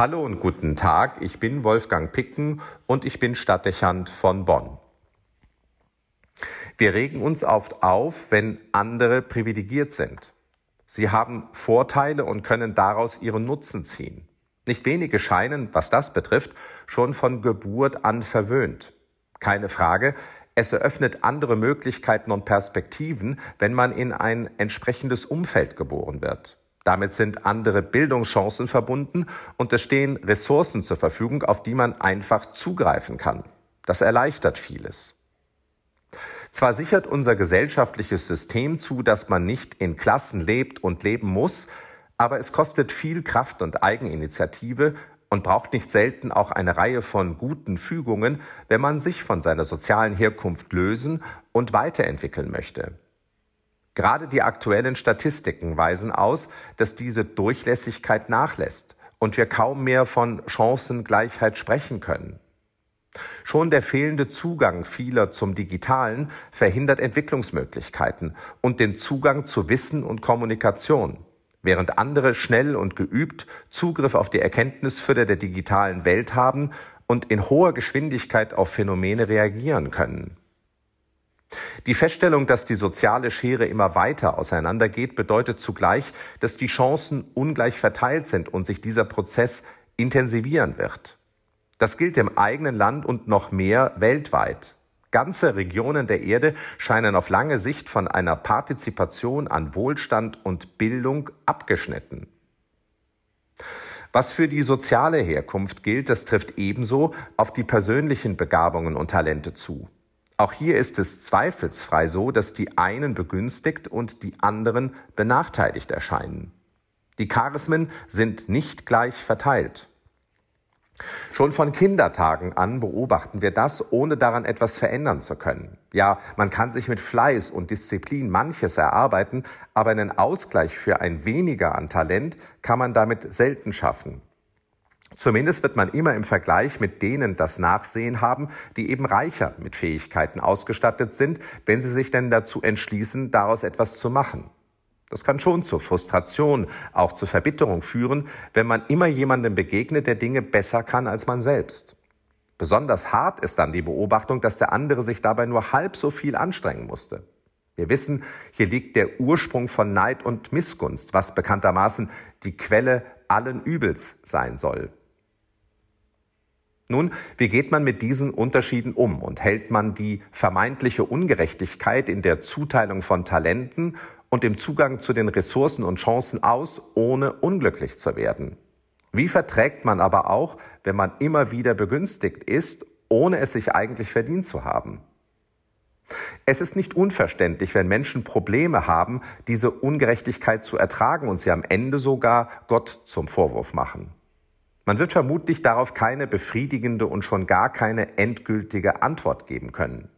Hallo und guten Tag, ich bin Wolfgang Picken und ich bin Stadtdechant von Bonn. Wir regen uns oft auf, wenn andere privilegiert sind. Sie haben Vorteile und können daraus ihren Nutzen ziehen. Nicht wenige scheinen, was das betrifft, schon von Geburt an verwöhnt. Keine Frage, es eröffnet andere Möglichkeiten und Perspektiven, wenn man in ein entsprechendes Umfeld geboren wird. Damit sind andere Bildungschancen verbunden und es stehen Ressourcen zur Verfügung, auf die man einfach zugreifen kann. Das erleichtert vieles. Zwar sichert unser gesellschaftliches System zu, dass man nicht in Klassen lebt und leben muss, aber es kostet viel Kraft und Eigeninitiative und braucht nicht selten auch eine Reihe von guten Fügungen, wenn man sich von seiner sozialen Herkunft lösen und weiterentwickeln möchte. Gerade die aktuellen Statistiken weisen aus, dass diese Durchlässigkeit nachlässt und wir kaum mehr von Chancengleichheit sprechen können. Schon der fehlende Zugang vieler zum Digitalen verhindert Entwicklungsmöglichkeiten und den Zugang zu Wissen und Kommunikation, während andere schnell und geübt Zugriff auf die Erkenntnisfülle der digitalen Welt haben und in hoher Geschwindigkeit auf Phänomene reagieren können. Die Feststellung, dass die soziale Schere immer weiter auseinandergeht, bedeutet zugleich, dass die Chancen ungleich verteilt sind und sich dieser Prozess intensivieren wird. Das gilt im eigenen Land und noch mehr weltweit. Ganze Regionen der Erde scheinen auf lange Sicht von einer Partizipation an Wohlstand und Bildung abgeschnitten. Was für die soziale Herkunft gilt, das trifft ebenso auf die persönlichen Begabungen und Talente zu. Auch hier ist es zweifelsfrei so, dass die einen begünstigt und die anderen benachteiligt erscheinen. Die Charismen sind nicht gleich verteilt. Schon von Kindertagen an beobachten wir das, ohne daran etwas verändern zu können. Ja, man kann sich mit Fleiß und Disziplin manches erarbeiten, aber einen Ausgleich für ein weniger an Talent kann man damit selten schaffen. Zumindest wird man immer im Vergleich mit denen das Nachsehen haben, die eben reicher mit Fähigkeiten ausgestattet sind, wenn sie sich denn dazu entschließen, daraus etwas zu machen. Das kann schon zur Frustration, auch zur Verbitterung führen, wenn man immer jemandem begegnet, der Dinge besser kann als man selbst. Besonders hart ist dann die Beobachtung, dass der andere sich dabei nur halb so viel anstrengen musste. Wir wissen, hier liegt der Ursprung von Neid und Missgunst, was bekanntermaßen die Quelle allen Übels sein soll. Nun, wie geht man mit diesen Unterschieden um und hält man die vermeintliche Ungerechtigkeit in der Zuteilung von Talenten und im Zugang zu den Ressourcen und Chancen aus, ohne unglücklich zu werden? Wie verträgt man aber auch, wenn man immer wieder begünstigt ist, ohne es sich eigentlich verdient zu haben? Es ist nicht unverständlich, wenn Menschen Probleme haben, diese Ungerechtigkeit zu ertragen und sie am Ende sogar Gott zum Vorwurf machen. Man wird vermutlich darauf keine befriedigende und schon gar keine endgültige Antwort geben können.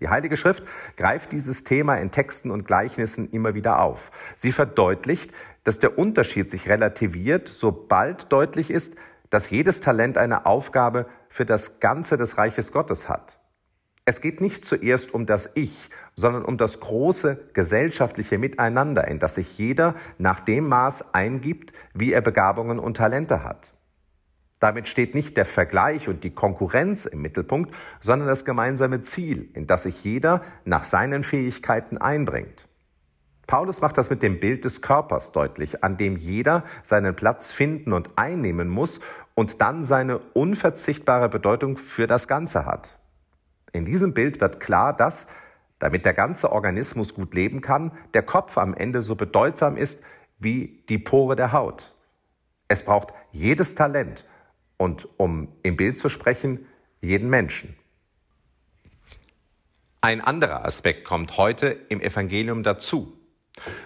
Die Heilige Schrift greift dieses Thema in Texten und Gleichnissen immer wieder auf. Sie verdeutlicht, dass der Unterschied sich relativiert, sobald deutlich ist, dass jedes Talent eine Aufgabe für das Ganze des Reiches Gottes hat. Es geht nicht zuerst um das Ich, sondern um das große gesellschaftliche Miteinander, in das sich jeder nach dem Maß eingibt, wie er Begabungen und Talente hat. Damit steht nicht der Vergleich und die Konkurrenz im Mittelpunkt, sondern das gemeinsame Ziel, in das sich jeder nach seinen Fähigkeiten einbringt. Paulus macht das mit dem Bild des Körpers deutlich, an dem jeder seinen Platz finden und einnehmen muss und dann seine unverzichtbare Bedeutung für das Ganze hat. In diesem Bild wird klar, dass, damit der ganze Organismus gut leben kann, der Kopf am Ende so bedeutsam ist wie die Pore der Haut. Es braucht jedes Talent, und um im Bild zu sprechen, jeden Menschen. Ein anderer Aspekt kommt heute im Evangelium dazu.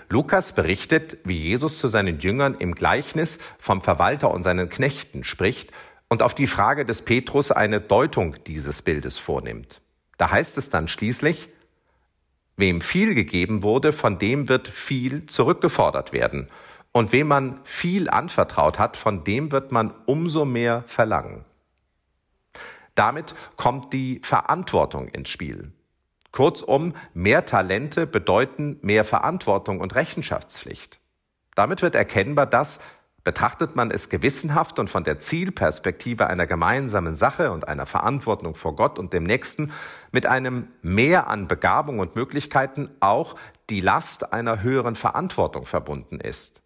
Lukas berichtet, wie Jesus zu seinen Jüngern im Gleichnis vom Verwalter und seinen Knechten spricht und auf die Frage des Petrus eine Deutung dieses Bildes vornimmt. Da heißt es dann schließlich, wem viel gegeben wurde, von dem wird viel zurückgefordert werden. Und wem man viel anvertraut hat, von dem wird man umso mehr verlangen. Damit kommt die Verantwortung ins Spiel. Kurzum, mehr Talente bedeuten mehr Verantwortung und Rechenschaftspflicht. Damit wird erkennbar, dass Betrachtet man es gewissenhaft und von der Zielperspektive einer gemeinsamen Sache und einer Verantwortung vor Gott und dem Nächsten mit einem Mehr an Begabung und Möglichkeiten auch die Last einer höheren Verantwortung verbunden ist.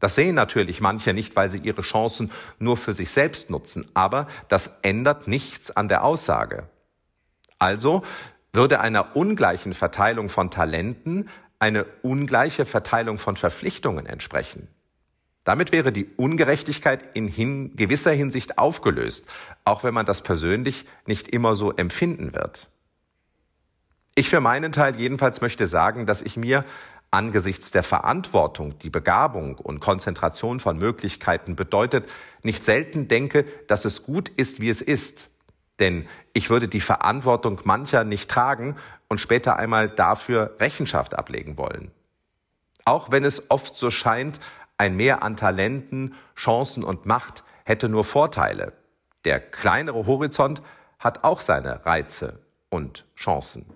Das sehen natürlich manche nicht, weil sie ihre Chancen nur für sich selbst nutzen, aber das ändert nichts an der Aussage. Also würde einer ungleichen Verteilung von Talenten eine ungleiche Verteilung von Verpflichtungen entsprechen. Damit wäre die Ungerechtigkeit in hin gewisser Hinsicht aufgelöst, auch wenn man das persönlich nicht immer so empfinden wird. Ich für meinen Teil jedenfalls möchte sagen, dass ich mir angesichts der Verantwortung, die Begabung und Konzentration von Möglichkeiten bedeutet, nicht selten denke, dass es gut ist, wie es ist. Denn ich würde die Verantwortung mancher nicht tragen und später einmal dafür Rechenschaft ablegen wollen. Auch wenn es oft so scheint, ein Mehr an Talenten, Chancen und Macht hätte nur Vorteile. Der kleinere Horizont hat auch seine Reize und Chancen.